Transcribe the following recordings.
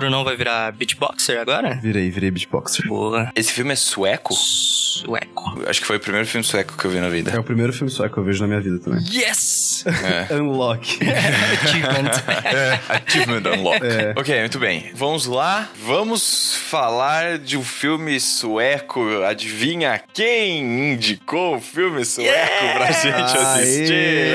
Brunão vai virar beatboxer agora? Virei, virei beatboxer. Boa. Esse filme é sueco? Sueco. Acho que foi o primeiro filme sueco que eu vi na É vida. o primeiro filme só que eu vejo na minha vida também. Yes! É. Unlock. Achievement. Achievement Unlock. Ok, muito bem. Vamos lá. Vamos falar de um filme sueco. Adivinha quem indicou o filme sueco pra gente assistir?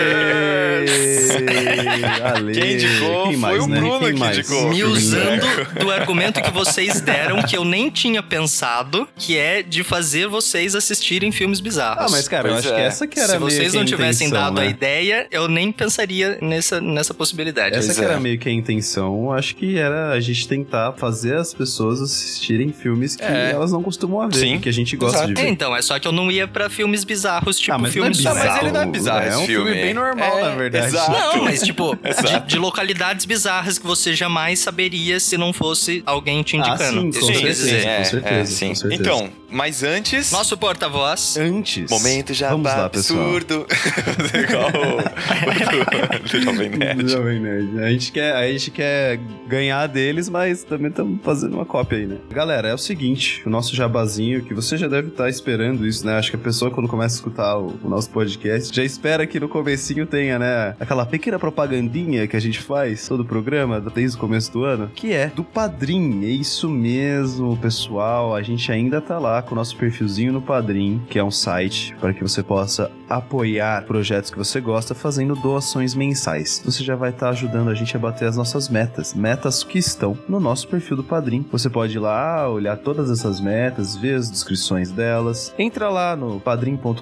Ale. Quem indicou Quem mais, foi o né? Bruno Quem que mais? indicou. Me usando do argumento que vocês deram, que eu nem tinha pensado, que é de fazer vocês assistirem filmes bizarros. Ah, mas cara, eu Pois acho que é. essa que era Se vocês que não a tivessem intenção, dado a né? ideia, eu nem pensaria nessa, nessa possibilidade. Essa que é. era meio que a intenção, acho que era a gente tentar fazer as pessoas assistirem filmes que É. elas não costumam ver, Sim. que a gente gosta Exato. de É, ver. então, é só que eu não ia pra filmes bizarros, tipo Ah, mas não é filmes bizarro. mas ele não é bizarro, É um filme filme. bem normal, É, na verdade. exato. Não, mas tipo, de, de localidades bizarras que você jamais saberia se não fosse alguém te indicando. Ah, sim, Isso com eu quis certeza. dizer. É, com certeza, é, sim. com certeza. Então, mas antes... Nosso porta-voz. Antes. Momento já Vamos lá, pessoal. absurdo. Igual o, o Jovem Nerd. Jovem Nerd. A gente, quer, a gente quer ganhar deles, mas também estamos fazendo uma cópia aí, né? Galera, é o seguinte: o nosso jabazinho, que você já deve estar esperando isso, né? Acho que a pessoa, quando começa a escutar o, o nosso podcast, já espera que no comecinho tenha, né? Aquela pequena propagandinha que a gente faz todo o programa, desde o começo do ano, que é do Padrim. É isso mesmo, pessoal. A gente ainda tá lá com o nosso perfilzinho no Padrim, que é um site para que você possa apoiar projetos que você gosta fazendo doações mensais. Você já vai estar ajudando a gente a bater as nossas metas, metas que estão no nosso perfil do Padrim. Você pode ir lá olhar todas essas metas, ver as descrições delas. Entra lá no padrim.com.br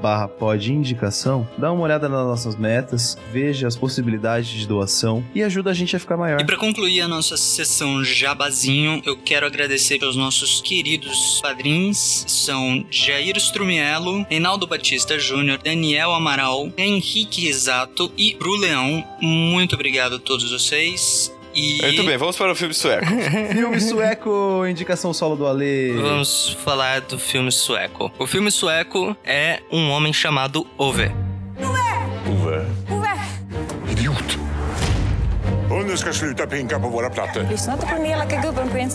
barra indicação, dá uma olhada nas nossas metas, veja as possibilidades de doação e ajuda a gente a ficar maior. E para concluir a nossa sessão Jabazinho, eu quero agradecer aos nossos queridos padrinhos. São Jair Strumiello, Reinaldo Batista Júnior, Daniel Amaral, Henrique Risato e Bru Leão. Muito obrigado a todos vocês. E Muito bem, vamos para o filme sueco. Filme sueco, indicação solo do Ale. vamos falar do filme sueco. O filme sueco é um homem chamado Ove. Hunden ska sluta pinka på våra plattor. Lyssna inte på den elaka gubben, prins.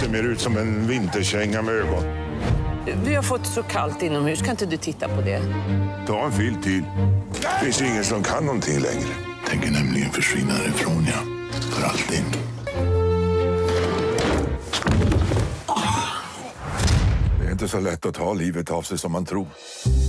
Ser mer ut som en vinterkänga med ögon. Vi har fått så kallt inomhus. Kan inte du titta på det? Ta en fil till. Finns ingen som kan någonting längre. Tänker nämligen försvinna härifrån, ja. För alltid. Inte så lätt att ta livet av sig som man tror.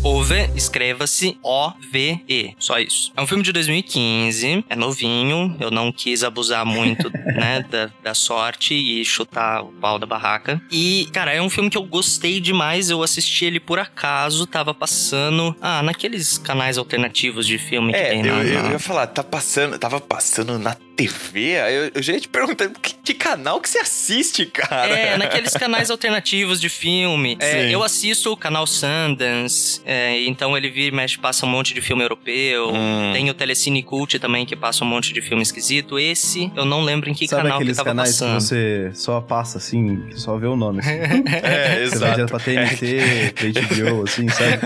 Ove escreva-se O-V-E. Só isso. É um filme de 2015, é novinho. Eu não quis abusar muito, né, da, da sorte e chutar o pau da barraca. E, cara, é um filme que eu gostei demais. Eu assisti ele por acaso, tava passando. Ah, naqueles canais alternativos de filme que É, tem eu, na, eu na- ia falar, tá passando, tava passando na TV? Eu, eu já ia te perguntar, que, que canal que você assiste, cara? É, naqueles canais alternativos de filme. É, eu assisto o canal Sundance, é, então ele vira e mexe, passa um monte de filme europeu. Hum. Tem o Telecine Cult também, que passa um monte de filme esquisito. Esse, eu não lembro em que Sabe canal que aqueles tava canais passando. que você só passa assim, só vê o nome? Assim. É, Você vai exato. direto pra TNT, pra HBO, assim, sabe?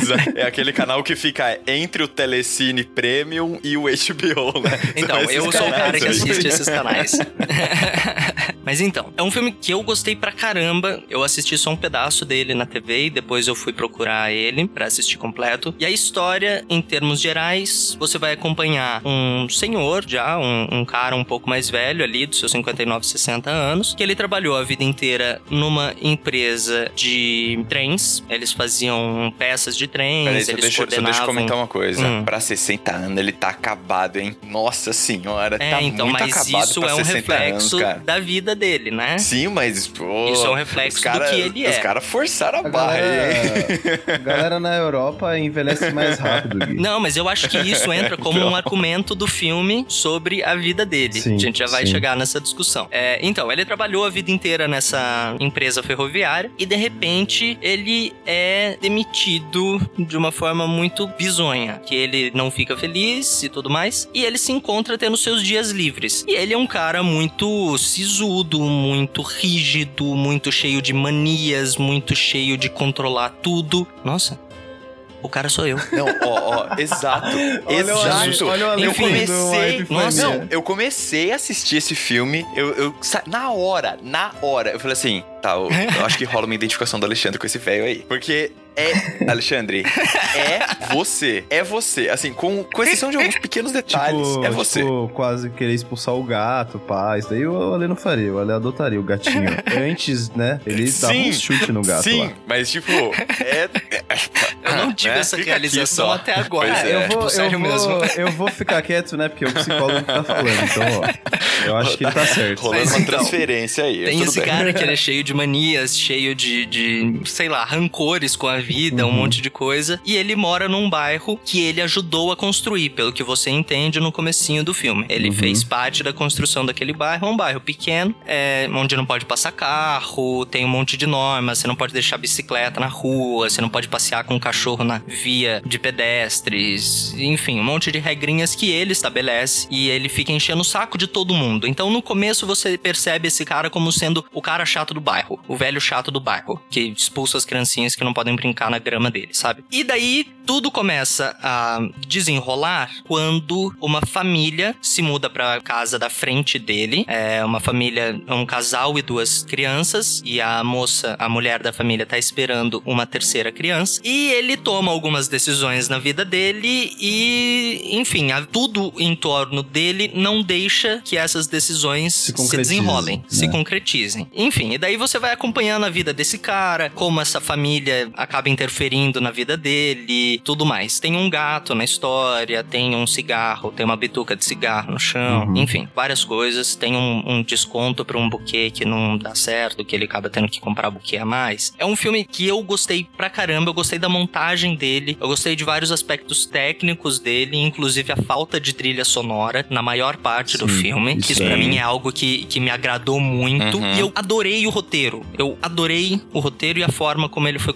Exato. É aquele canal que fica entre o Telecine Premium e o HBO, né? Então, eu sou o cara que assiste esses canais. Mas então, é um filme que eu gostei pra caramba. Eu assisti só um pedaço dele na TV e depois eu fui procurar ele pra assistir completo. E a história, em termos gerais, você vai acompanhar um senhor já, um, um cara um pouco mais velho ali, dos seus 59, 60 anos, que ele trabalhou a vida inteira numa empresa de trens. Eles faziam peças de trens, Peraí, eles deixa, coordenavam... deixa eu comentar uma coisa. Hum. Pra 60 anos, ele tá acabado, hein? Nossa senhora, É, tá então, muito mas acabado isso é um 60 reflexo anos, da vida dele, né? Sim, mas. Pô, Isso é um reflexo cara, do que ele é. Os caras forçaram a, A barra aí. galera, a galera na Europa envelhece mais rápido, Gui. Não, mas eu acho que isso entra como um argumento do filme sobre a vida dele. Sim, a gente já vai sim. chegar nessa discussão. É, então, ele trabalhou a vida inteira nessa empresa ferroviária e de repente ele é demitido de uma forma muito bizonha, que ele não fica feliz e tudo mais, e ele se encontra tendo seus dias livres. E ele é um cara muito sisudo, muito rígido, muito cheio de manias, muito cheio de controlar tudo. Nossa, o cara sou eu. Não, ó, ó, exato. Olha exato. olha o Ale eu comecei. Nossa, não, eu comecei a assistir esse filme. Eu, eu na hora, na hora, eu falei assim: tá, eu, eu acho que rola uma identificação do Alexandre com esse velho aí. Porque é. Alexandre, é você. É você. Assim, com, com exceção de alguns pequenos detalhes, Tipo, é você. tipo, quase querer expulsar o gato, pá. Isso daí o Ale não faria. O Ale adotaria o gatinho. Antes, né? Ele dava um chute no gato Sim, lá. mas tipo, é. Eu não tive né? essa Fica realização só. até agora. Pois Ah, é. eu, vou, Tipo, eu, vou, mesmo. eu vou ficar quieto, né? Porque é o psicólogo que tá falando. Então, ó. Eu acho que ele tá certo. Rolando Mas uma então, transferência aí. Tem tudo esse bem. cara que ele é cheio de manias, cheio de, de, sei lá, rancores com a vida, Uhum. um monte de coisa. E ele mora num bairro que ele ajudou a construir, pelo que você entende no comecinho do filme. Ele Uhum. fez parte da construção daquele bairro. É um bairro pequeno, é, onde não pode passar carro, tem um monte de normas, você não pode deixar bicicleta na rua, você não pode passear com um cachorro na via de pedestres, enfim, um monte de regrinhas que ele estabelece e ele fica enchendo o saco de todo mundo. Então no começo você percebe esse cara como sendo o cara chato do bairro, o velho chato do bairro, que expulsa as criancinhas que não podem brincar na grama dele, sabe? E daí tudo começa a desenrolar quando uma família se muda pra casa da frente dele. É uma família, um casal e duas crianças. E a moça, a mulher da família, tá esperando uma terceira criança. E ele toma algumas decisões na vida dele e, enfim, tudo em torno dele não deixa que essas decisões Se se, desenrolem, se né? concretizem. Enfim, e daí você vai acompanhando a vida desse cara, como essa família acaba interferindo na vida dele, tudo mais. Tem um gato na história, tem um cigarro, tem uma bituca de cigarro no chão, Uhum. enfim, várias coisas. Tem um, um desconto pra um buquê que não dá certo, que ele acaba tendo que comprar buquê a mais. É um filme que eu gostei pra caramba, eu gostei da montagem dele, eu gostei de vários aspectos técnicos dele, inclusive a falta de trilha sonora na maior parte do Sim, filme, que isso isso pra é. mim é algo que, que me agradou muito. Uhum. E eu adorei o roteiro. Eu adorei o roteiro e a forma como ele foi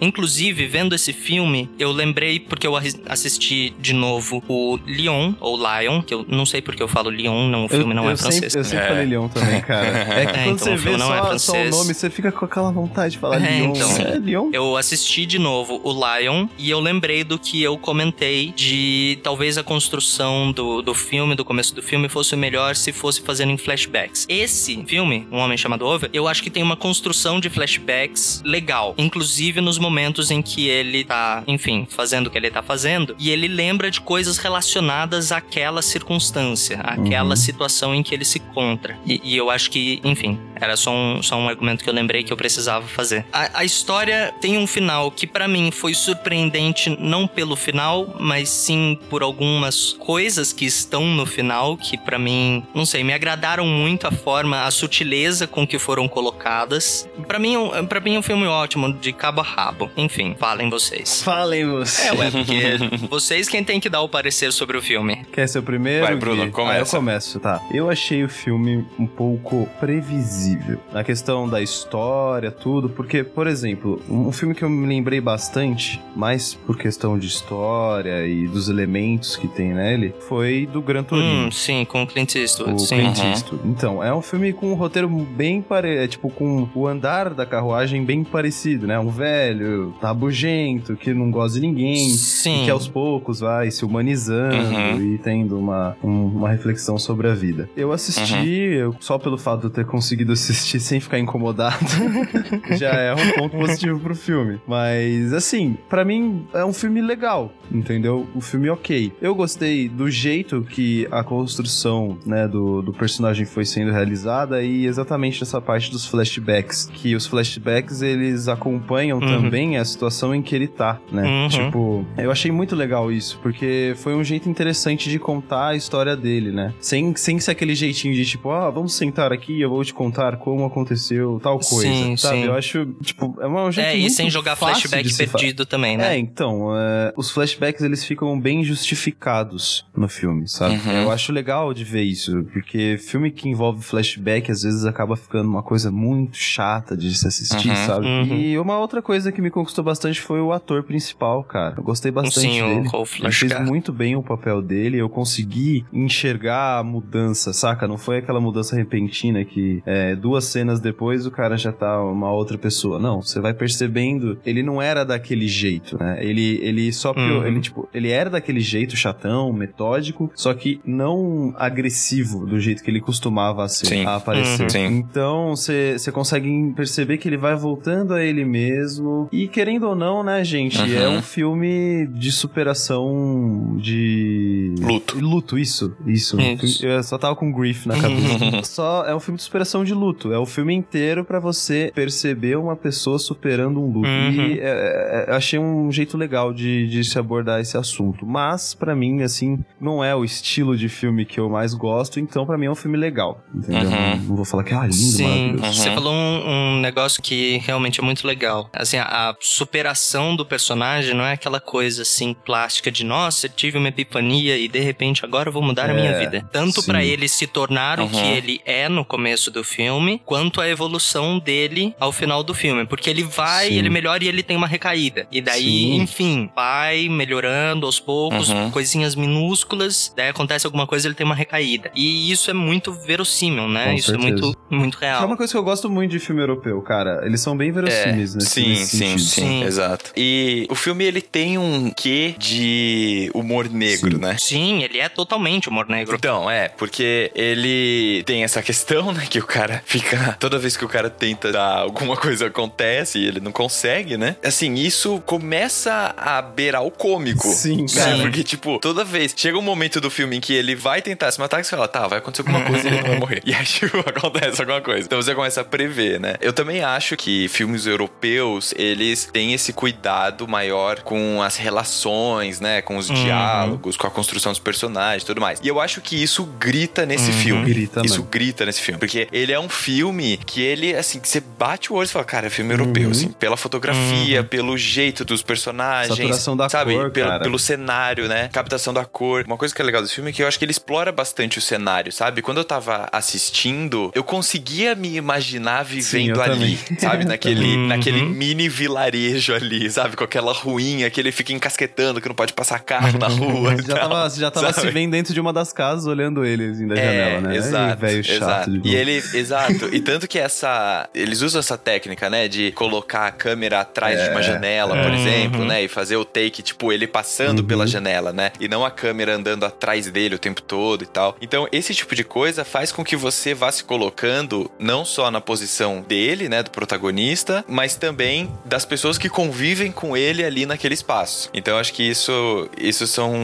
Inclusive, vendo esse filme, eu lembrei, porque eu assisti de novo o Leon, ou Lion, que eu não sei porque eu falo Leon, não, o filme não eu é francês. Sempre, eu sempre É. falei Leon também, cara. É que É, quando então, você o vê filme não é só, só o francês. nome, você fica com aquela vontade de falar É, Leon. então. É Leon? Eu assisti de novo o Lion e eu lembrei do que eu comentei de talvez a construção do, do filme, do começo do filme, fosse melhor se fosse fazendo em flashbacks. Esse filme, Um Homem Chamado Over, eu acho que tem uma construção de flashbacks legal. Inclusive nos momentos em que ele tá, enfim, fazendo o que ele tá fazendo e ele lembra de coisas relacionadas àquela circunstância, àquela Uhum. situação em que ele se encontra. E, e eu acho que, enfim, era só um, só um argumento que eu lembrei que eu precisava fazer. A, a história tem um final que pra mim foi surpreendente não pelo final, mas sim por algumas coisas que estão no final que pra mim, não sei, me agradaram muito a forma, a sutileza com que foram colocadas. Pra mim, um- pra mim é um filme ótimo de cabo a rabo. Enfim, falem vocês. Falem você. É, ué, porque vocês quem tem que dar o parecer sobre o filme. Quer ser o primeiro? Vai, Bruno, Gui? começa. Ah, eu começo, tá. Eu achei o filme um pouco previsível. Na questão da história, tudo, porque, por exemplo, um filme que eu me lembrei bastante, mais por questão de história e dos elementos que tem nele, foi do Gran Torino. Hum, sim, com o Clint Eastwood, O sim. Clint Uhum. Eastwood. Então, é um filme com um roteiro bem parecido, tipo, com o andar da carruagem bem parecido, né? Um velho, rabugento, que não gosta de ninguém, Sim. que aos poucos vai se humanizando Uhum. e tendo uma, um- uma reflexão sobre a vida. Eu assisti, Uhum. eu- só pelo fato de eu ter conseguido assistir sem ficar incomodado, já é um ponto positivo pro filme. Mas, assim, para mim é um filme legal, entendeu? Um filme ok. Eu gostei do jeito que a construção, né, do, do personagem foi sendo realizada e exatamente dessa parte dos flashbacks, que os flashbacks eles acompanham uhum. também a situação em que ele tá, né? Uhum. Tipo, eu achei muito legal isso, porque foi um jeito interessante de contar a história dele, né? Sem, sem ser aquele jeitinho de tipo, ah, vamos sentar aqui, eu vou te contar como aconteceu tal coisa, sim, sabe? Sim. Eu acho, tipo, é um jeito É, e sem jogar flashback perdido também, né? É, então, é, os flashbacks eles ficam bem justificados no filme, sabe? Uhum. Eu acho legal de ver isso, porque filme que envolve flashback às vezes acaba ficando uma coisa muito chata de se assistir, uhum. sabe? Uhum. E uma outra coisa que me conquistou bastante foi o ator principal, cara. Eu gostei bastante Sim, dele. O Ele fez muito bem o papel dele, eu consegui enxergar a mudança, saca? Não foi aquela mudança repentina que é, duas cenas depois o cara já tá uma outra pessoa. Não, você vai percebendo, ele não era daquele jeito, né? Ele, ele só uhum. ele tipo, ele era daquele jeito chatão, metódico, só que não agressivo do jeito que ele costumava ser, sim. a aparecer. Uhum. Então, você consegue perceber que ele vai voltando a ele mesmo. E querendo ou não, né, gente, uhum. é um filme de superação de luto. Luto, isso, isso. isso. Eu só tava com grief na cabeça. só é um filme de superação de luto. É o filme inteiro para você perceber uma pessoa superando um luto. Uhum. E é, é, é achei um jeito legal de, de se abordar esse assunto. Mas, para mim, assim, não é o estilo de filme que eu mais gosto, então para mim é um filme legal. Entendeu? Uhum. Não, não, vou falar que ah, lindo, Sim. maravilhoso. Uhum. Você falou um, um, negócio que realmente é muito legal. Assim, a, a, superação do personagem não é aquela coisa assim plástica de nossa, tive uma epifania e de repente agora eu vou mudar é, a minha é, vida. Tanto para ele se tornar o que ele é no começo do filme, quanto a evolução dele ao final do filme. Porque ele vai, sim. ele melhora e ele tem uma recaída. E daí, sim. enfim, vai melhorando aos poucos, uhum. coisinhas minúsculas, daí acontece alguma coisa ele tem uma recaída. E isso é muito verossímil, né? Com isso certeza. é muito, muito real. É uma coisa que eu gosto muito de filme europeu, cara. Eles são bem verossímeis, é, né? Sim, sim, sim, sim, exato. E o filme, ele tem um quê de humor negro, sim. né? Sim, ele é totalmente humor negro. Então, é, porque ele tem essa questão, né, que o cara fica... Toda vez que o cara tenta dar alguma coisa acontece e ele não consegue, né? Assim, isso começa a beirar o cômico. Sim, cara. Sim. Porque, tipo, toda vez... Chega um momento do filme em que ele vai tentar se matar, que você fala, tá, vai acontecer alguma coisa e ele não vai morrer. E aí, tipo, acontece alguma coisa. Então você começa a prever, né? Eu também acho que filmes europeus, eles têm esse cuidado maior com as relações, né? Com os uhum. diálogos, com a construção dos personagens e tudo mais. E eu acho que isso grita nesse uhum. filme. Grita, isso mano. grita nesse filme. Porque ele é um filme que ele, assim, que você bate o olho e fala, cara, é filme europeu, uhum. assim, pela fotografia, uhum. pelo jeito dos personagens. Saturação da sabe? cor, pelo, pelo cenário, né? Captação da cor. Uma coisa que é legal desse filme é que eu acho que ele explora bastante o cenário, sabe? Quando eu tava assistindo, eu conseguia me imaginar vivendo Sim, ali, também. sabe? Naquele, uhum. naquele mini vilarejo ali, sabe? Com aquela ruinha que ele fica encasquetando, que não pode passar carro na rua. já, tal, tava, já tava se vendo dentro de uma das casas, olhando ele assim, da é, janela, né? Exato. Velho chato. Exato. E ele, exato. E tanto que essa. Eles usam essa técnica, né? De colocar a câmera atrás é. de uma é. janela, por uhum. exemplo, né? E fazer o take, tipo, ele passando uhum. pela janela, né? E não a câmera andando atrás dele o tempo todo e tal. Então, esse tipo de coisa faz com que você vá se colocando não só na posição dele, né, do protagonista, mas também das pessoas que convivem com ele ali naquele espaço. Então acho que isso, isso são,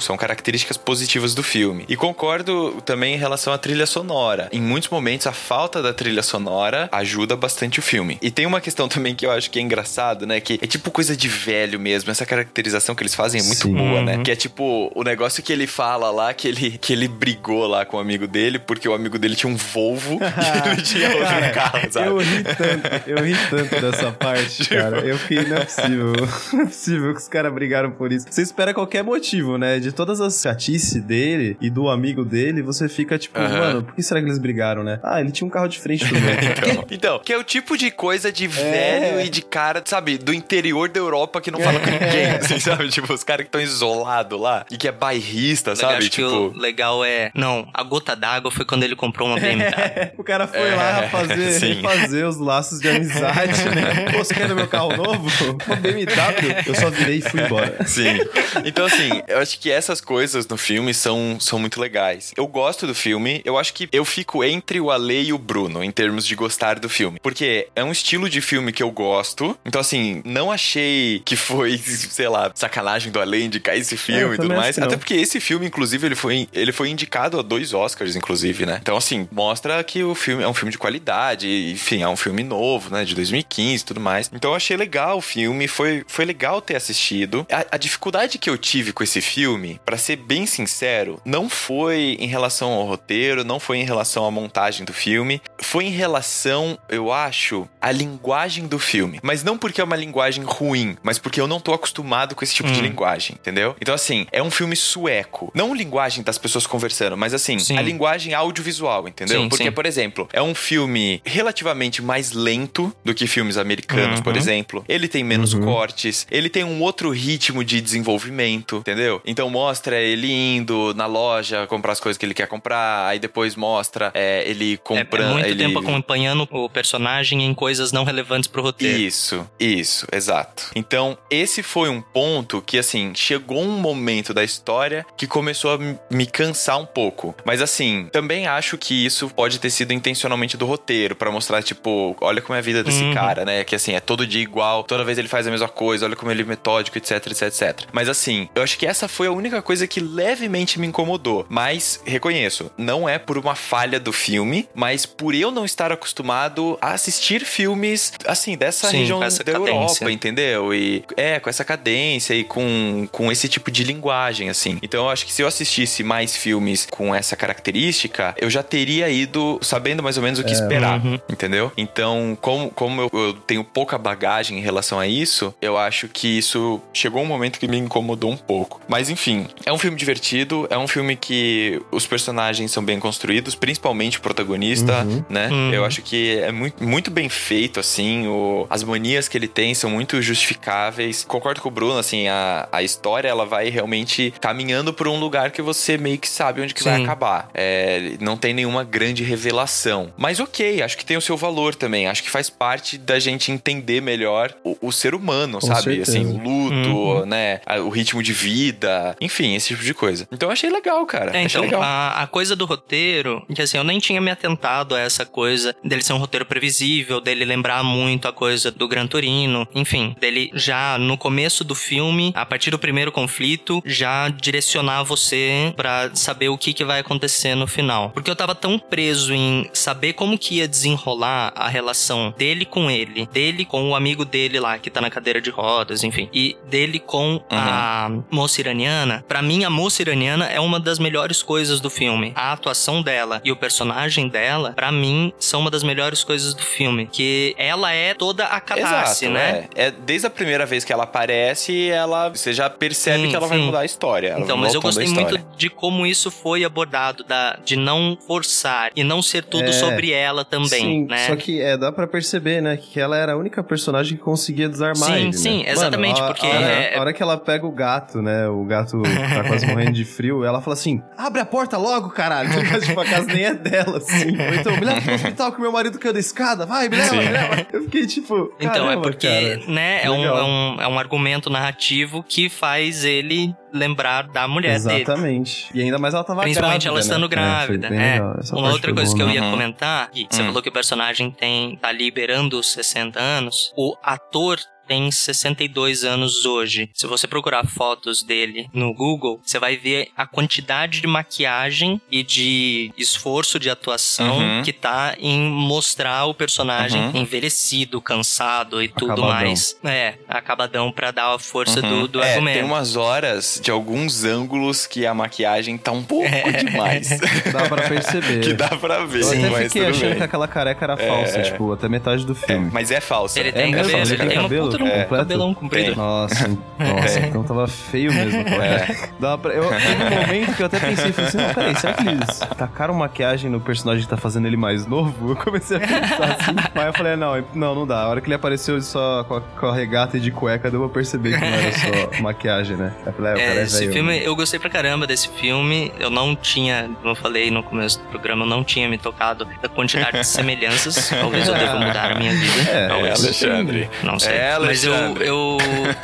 são características positivas do filme. E concordo também em relação à trilha sonora. Em muitos momentos a falta da trilha sonora ajuda bastante o filme. E tem uma questão também que eu acho que é engraçado, né, que é tipo coisa de velho mesmo. Essa caracterização que eles fazem é muito Sim. boa, né? Que é tipo o negócio que ele fala lá que ele que ele brigou lá com o amigo dele porque o amigo dele tinha um Volvo e ele tinha outro carro, sabe? Eu ri tanto, eu ri tanto dessa parte. Cara. Eu fiquei, não é possível. Não é possível que os caras brigaram por isso. Você espera qualquer motivo, né? De todas as chatices dele e do amigo dele, você fica tipo, uhum. mano, por que será que eles brigaram, né? Ah, ele tinha um carro de frente do então, então, que é o tipo de coisa de é. velho é. e de cara, sabe, do interior da Europa que não fala com ninguém, assim, sabe? Tipo, os caras que estão isolados lá e que é bairrista, sabe? Acho tipo... que o legal é. Não, a gota d'água foi quando ele comprou uma BMW. É, o cara foi é, lá fazer, fazer os laços de amizade, né? Pô, você quer no meu carro novo? Uma BMW. Eu só virei e fui embora. Sim. Então, assim, eu acho que essas coisas no filme são, são muito legais. Eu gosto do filme. Eu acho que eu fico entre o Ale e o Bruno em termos de gostar do filme. Porque é um estilo de filme que eu gosto. Então, assim, não achei que foi, sei lá, sacanagem do além de cair esse filme É, e tudo mais. Até porque esse filme, inclusive, ele foi, ele foi indicado a dois Oscars, inclusive, né? Então, assim, mostra que o filme é um filme de qualidade, enfim, é um filme novo, né? De 2015 e tudo mais. Então, eu achei legal o filme, foi, foi legal ter assistido. A, a dificuldade que eu tive com esse filme, pra ser bem sincero, não foi em relação ao roteiro, não foi em relação à montagem do filme, foi em relação, eu acho, à linguagem do filme. Mas não porque é uma linguagem ruim, mas porque eu não tô acostumado com esse tipo de Hum. linguagem, entendeu? Então, assim, é um filme sueco. Não linguagem das pessoas conversando, mas assim, Sim. a linguagem audiovisual, entendeu? Sim, porque, sim. por exemplo, é um filme relativamente mais lento do que filmes americanos, por Uhum. Exemplo. Ele tem menos Uhum. cortes, ele tem um outro ritmo de desenvolvimento, entendeu? Então mostra ele indo na loja comprar as coisas que ele quer comprar, aí depois mostra é, ele É, comprando. é muito ele... tempo acompanhando o personagem em coisas não relevantes pro roteiro. Isso, isso, exato. Então, esse foi um ponto que, assim, chegou um momento da história que começou a me- cansar um pouco. Mas, assim, também acho que isso pode ter sido intencionalmente do roteiro, pra mostrar, tipo, olha como é a vida desse Uhum. cara, né? Que, assim, é todo dia igual, toda vez ele faz a mesma coisa, olha como ele é metódico, etc, etc, etc. Mas, assim, eu acho que essa foi a única coisa que levemente me incomodou. Mas, reconheço, não é por uma falha do filme, mas por eu não estar acostumado a assistir filmes, assim, dessa Sim, região da cadência. Europa, entendeu? E é, com essa cadência e com, com esse tipo de linguagem, assim. Então eu acho que se eu assistisse mais filmes com essa característica, eu já teria ido sabendo mais ou menos o que esperar, Uhum. entendeu? Então, como, como eu, eu tenho pouca bagagem em relação a isso, eu acho que isso chegou um momento que me incomodou um pouco. Mas enfim, é um filme divertido, é um filme que os personagens são bem construídos, principalmente o protagonista, Uhum. né? Uhum. Eu acho que é muito, muito bem feito, assim. O, as manias que ele tem são muito justificáveis. Concordo com o Bruno, assim, a, a história ela vai realmente caminhando por um lugar que você meio que sabe onde que vai Sim. acabar. É, não tem nenhuma grande revelação. Mas ok, acho que tem o seu valor também. Acho que faz parte da gente entender melhor o, o ser humano, Com sabe? certeza. Assim, o luto, Uhum. né? O ritmo de vida. Enfim, esse tipo de coisa. Então eu achei legal, cara. É, achei então, legal. a, a coisa do roteiro, que assim, eu nem tinha me atentado a essa coisa dele ser um roteiro previsível, dele lembrar muito a coisa do Gran Torino, enfim, dele já no começo do filme, a partir do primeiro conflito, já direcionar você pra saber o que, que vai acontecer no final. Porque eu tava tão preso em saber como que ia desenrolar a relação dele com ele, dele com o amigo dele lá, que tá na cadeira de rodas, enfim, e dele com a moça iraniana. Pra mim, a moça iraniana é uma das melhores coisas do filme. A atuação dela e o personagem dela, pra mim, são uma das melhores coisas do filme. Que ela é toda a catarse, Exato, né? É. É, desde a primeira vez que ela aparece, ela você já percebe Sim, que ela vai sim. mudar a história. Então, vai mas eu gostei muito de como isso foi abordado, da, de não forçar e não ser tudo É, sobre ela também, Sim, né? só que é, dá pra perceber, né, que ela era a única personagem que conseguia desarmar Sim, ele, né? sim, Mano, exatamente, a- porque A hora, é- a hora que ela pega o gato, né, o gato tá quase morrendo de frio, ela fala assim, abre a porta logo, caralho. tipo, a casa nem é dela, assim. Ou então, me leva pro hospital que meu marido caiu da escada, vai, me leva, Sim. me leva. Eu fiquei tipo, Então, é porque, cara. né, é um, é, um, é um argumento narrativo que faz ele lembrar da mulher dele. Exatamente. E ainda mais ela tava Principalmente grávida, ela estando né? grávida. É, bem É. Essa Uma outra coisa boa, que eu ia Uhum. comentar, Gui, você Hum. falou que o personagem tem tá liberando os 60 anos. O ator tem 62 anos hoje. Se você procurar fotos dele no Google, você vai ver a quantidade de maquiagem e de esforço de atuação Uhum. que tá em mostrar o personagem Uhum. envelhecido, cansado e tudo Acabadão. mais. É, acabadão pra dar a força Uhum. do, do é, argumento. tem umas horas de alguns ângulos que a maquiagem tá um pouco demais. Dá pra perceber. que dá pra ver. Eu sim, até fiquei achando bem. que aquela careca era falsa, É. tipo, até metade do É, filme. mas é falsa. Ele É tem cabelo, Ele tem cabelo? Um É. cabelão comprido. Tem. Nossa, nossa, então tava feio mesmo. É. Dava pra- eu, teve um momento que eu até pensei, falei assim, não, peraí, será que eles tacaram maquiagem no personagem que tá fazendo ele mais novo? Eu comecei a pensar assim, mas eu falei, não, não, não dá. A hora que ele apareceu só com a, com a regata e de cueca, deu pra perceber que não era só maquiagem, né? Eu falei, é, o É, cara é esse velho. filme, eu gostei pra caramba desse filme. Eu não tinha, como eu falei no começo do programa, eu não tinha me tocado da quantidade de semelhanças. Talvez eu deva mudar a minha vida. É, É, Talvez. Alexandre. Não sei. É, Mas eu, eu,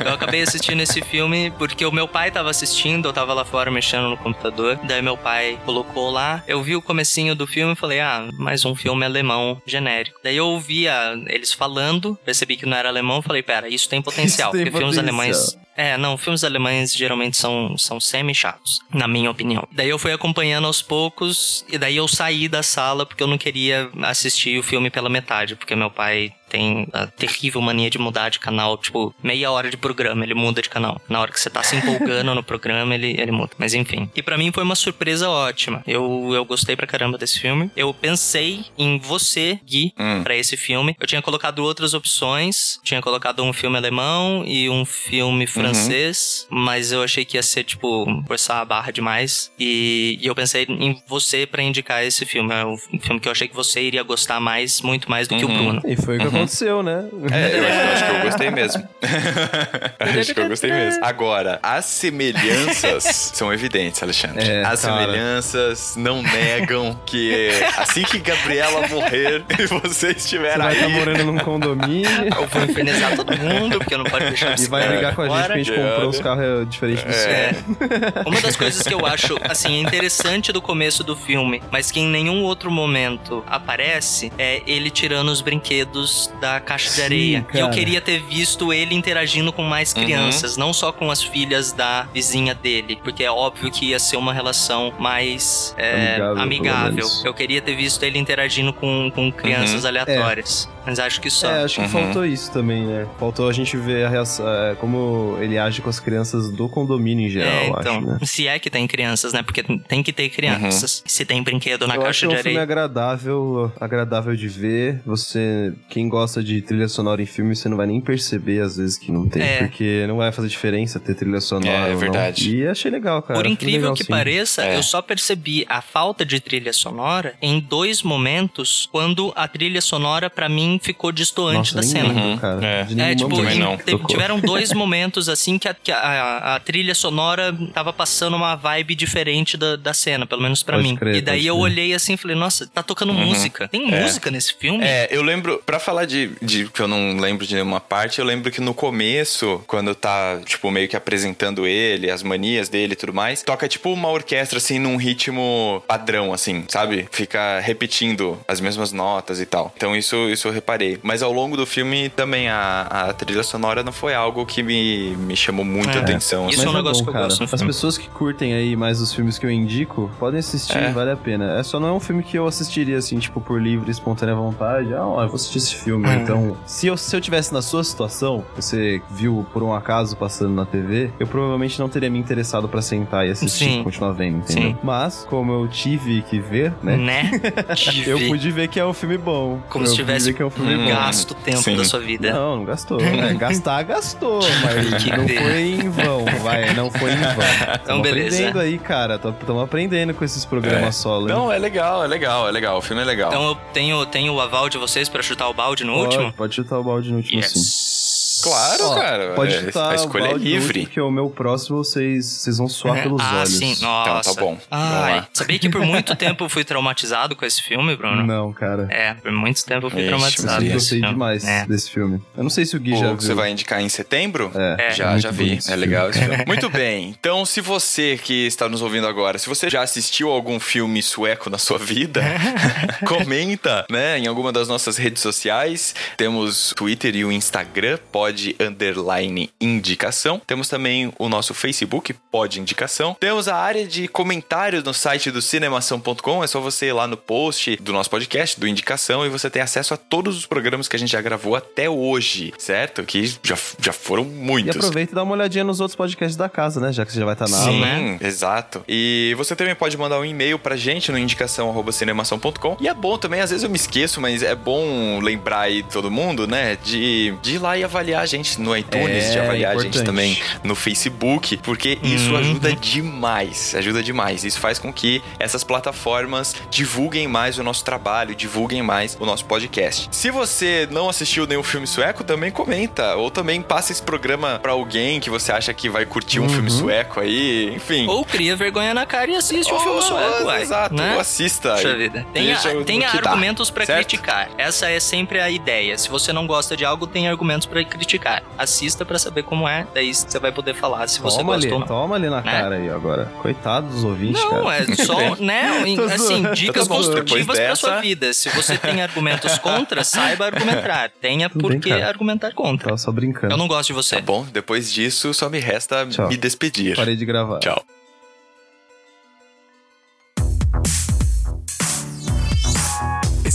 eu acabei assistindo esse filme porque o meu pai tava assistindo, eu tava lá fora mexendo no computador. Daí meu pai colocou lá. Eu vi o comecinho do filme e falei, ah, mais um filme alemão genérico. Daí eu ouvia eles falando, percebi que não era alemão, falei, pera, isso tem potencial. Isso tem porque filmes potencial. alemães é, não, filmes alemães geralmente são, são semi-chatos, na minha opinião. Daí eu fui acompanhando aos poucos, e daí eu saí da sala porque eu não queria assistir o filme pela metade, porque meu pai tem a terrível mania de mudar de canal, tipo, meia hora de programa, ele muda de canal. Na hora que você tá se empolgando no programa, ele, ele muda. Mas enfim. E pra mim foi uma surpresa ótima. Eu, eu gostei pra caramba desse filme. Eu pensei em você, Gui, Hum. pra esse filme. Eu tinha colocado outras opções. Tinha colocado um filme alemão e um filme francês. Mas eu achei que ia ser, tipo, forçar a barra demais. E, e eu pensei em você pra indicar esse filme. É um filme que eu achei que você iria gostar mais, muito mais do que o Uhum. Bruno. E foi o que aconteceu, né? É, eu acho, eu acho que eu gostei mesmo. acho que eu gostei mesmo. Agora, as semelhanças são evidentes, Alexandre. É, as cara. semelhanças não negam que assim que Gabriela morrer e você estiver Você vai aí. estar morando num condomínio Eu vou infernizar todo mundo, porque eu não pode deixar e vai brigar com a gente porque a gente comprou os carros diferentes do seu. É. Uma das coisas que eu acho, assim, interessante do começo do filme, mas que em nenhum outro momento aparece, é ele tirando os brinquedos da caixa de Sim, areia. E eu queria ter visto ele interagindo com mais crianças, não só com as filhas da vizinha dele, porque é óbvio que ia ser uma relação mais é, Amigável, amigável. Eu queria ter visto ele interagindo com, com crianças aleatórias. Mas acho que só. É, acho que Uhum. faltou isso também, né? Faltou a gente ver a reação, é, como ele age com as crianças do condomínio em geral, É, então, acho, né? se é que tem crianças, né? Porque tem que ter crianças. Se tem brinquedo na eu acho caixa que é de um filme areia. agradável, agradável de ver. Você, quem gosta de trilha sonora em filme, você não vai nem perceber às vezes que não tem, É. porque não vai fazer diferença ter trilha sonora. É, é ou não. verdade. E achei legal, cara. Por incrível legal, que sim. pareça, É. eu só percebi a falta de trilha sonora em dois momentos quando a trilha sonora pra mim ficou distoante Nossa, da cena. lembro, Uhum. cara. É. De É, tipo, tiveram dois momentos assim que, a, que a- a trilha sonora tava passando uma vibe diferente da, da cena, pelo menos pra Pode mim. crer, e daí eu crer. olhei assim e falei, nossa, tá tocando música. Tem É. música nesse filme? É, eu lembro, pra falar de, de que eu não lembro de nenhuma parte, eu lembro que no começo, quando tá, tipo, meio que apresentando ele, as manias dele e tudo mais, toca tipo uma orquestra, assim, num ritmo padrão, assim, sabe? Fica repetindo as mesmas notas e tal. Então isso, isso eu reparei. Mas ao longo do filme também a, a trilha sonora não foi algo que me, me chamou muita É. atenção. Isso assim. é um negócio que eu cara. gosto no As pessoas que curtem aí mais os filmes que eu indico, podem assistir, É. vale a pena. É só não é um filme que eu assistiria assim, tipo, por livre, espontânea vontade. Ah, ó, eu vou assistir esse filme. Uhum. Então, se eu, se eu tivesse na sua situação, você viu por um acaso passando na TV, eu provavelmente não teria me interessado pra sentar e assistir, Sim. continuar vendo, entendeu? Sim. Mas, como eu tive que ver, né? Né? Eu pude ver que é um filme bom. Como eu se tivesse um filme Hum. bom. gasto tempo Sim. da sua vida. Não, não gastou. É, gastar, gastou, mas Que não ver. foi em vão, vai, não foi em vão. Tamo beleza. aprendendo aí, cara, estamos aprendendo com esses programas É. solo. hein? Não, é legal, é legal, é legal. O filme é legal. Então eu tenho, tenho o aval de vocês pra chutar o balde no pode, último? Pode chutar o balde no último, sim. Claro, Ó, cara. Pode é, chutar a escolha o é livre. último, porque o meu próximo vocês, vocês vão suar pelos ah, olhos. sim. Nossa. Então, tá bom. Ai, sabia que por muito tempo eu fui traumatizado com esse filme, Bruno? Não, cara. É, por muito tempo eu fui Ixi, traumatizado Eu esse gostei filme. demais É. desse filme. Eu não sei se o Gui já O viu. que você vai indicar em setembro? É, É. Já, muito já vi. É legal esse filme. Muito bem. Então, se você que está nos ouvindo agora, se você já assistiu algum filme sueco na sua vida, comenta, né, em alguma das nossas redes sociais. Temos Twitter e o Instagram, pode underline indicação. Temos também o nosso Facebook, pode indicação. Temos a área de comentários no site do cinemação.com. É só você ir lá no post do nosso podcast, do Indicação, e você tem acesso a todos os programas que a gente já gravou até hoje, certo? Que já, já foram E muitos. aproveita e dá uma olhadinha nos outros podcasts da casa, né? Já que você já vai estar na Sim. aula. né? exato. E você também pode mandar um e-mail pra gente no indicação@cinemação.com. E é bom também, às vezes eu me esqueço, mas é bom lembrar aí todo mundo, né, de, de ir lá e avaliar avaliar a gente no iTunes, É, de avaliar a importante. gente também no Facebook, porque isso Uhum. ajuda demais, ajuda demais. Isso faz com que essas plataformas divulguem mais o nosso trabalho, divulguem mais o nosso podcast. Se você não assistiu nenhum filme sueco, também comenta, ou também passa esse programa pra alguém que você acha que vai curtir um Uhum. filme sueco aí, enfim. Ou cria vergonha na cara e assiste um filme sueco, uai. Exato, né? ou assista. Puxa vida. Tenha, tenha argumentos pra certo? criticar. Essa é sempre a ideia. Se você não gosta de algo, tem argumentos pra criticar. Assista pra saber como é, daí você vai poder falar se você Toma ali, gosta ou não. toma ali na Né? cara aí agora. Coitado dos ouvintes, Não, cara. é só, né? Assim, dicas Tá construtivas pra sua dessa- vida. Se você tem argumentos contra, saiba argumentar. Tenha por que argumentar contra. Tava só brincando. Eu não gosto de você. Tá bom, depois disso só me resta Tchau. me despedir. Parei de gravar. Tchau.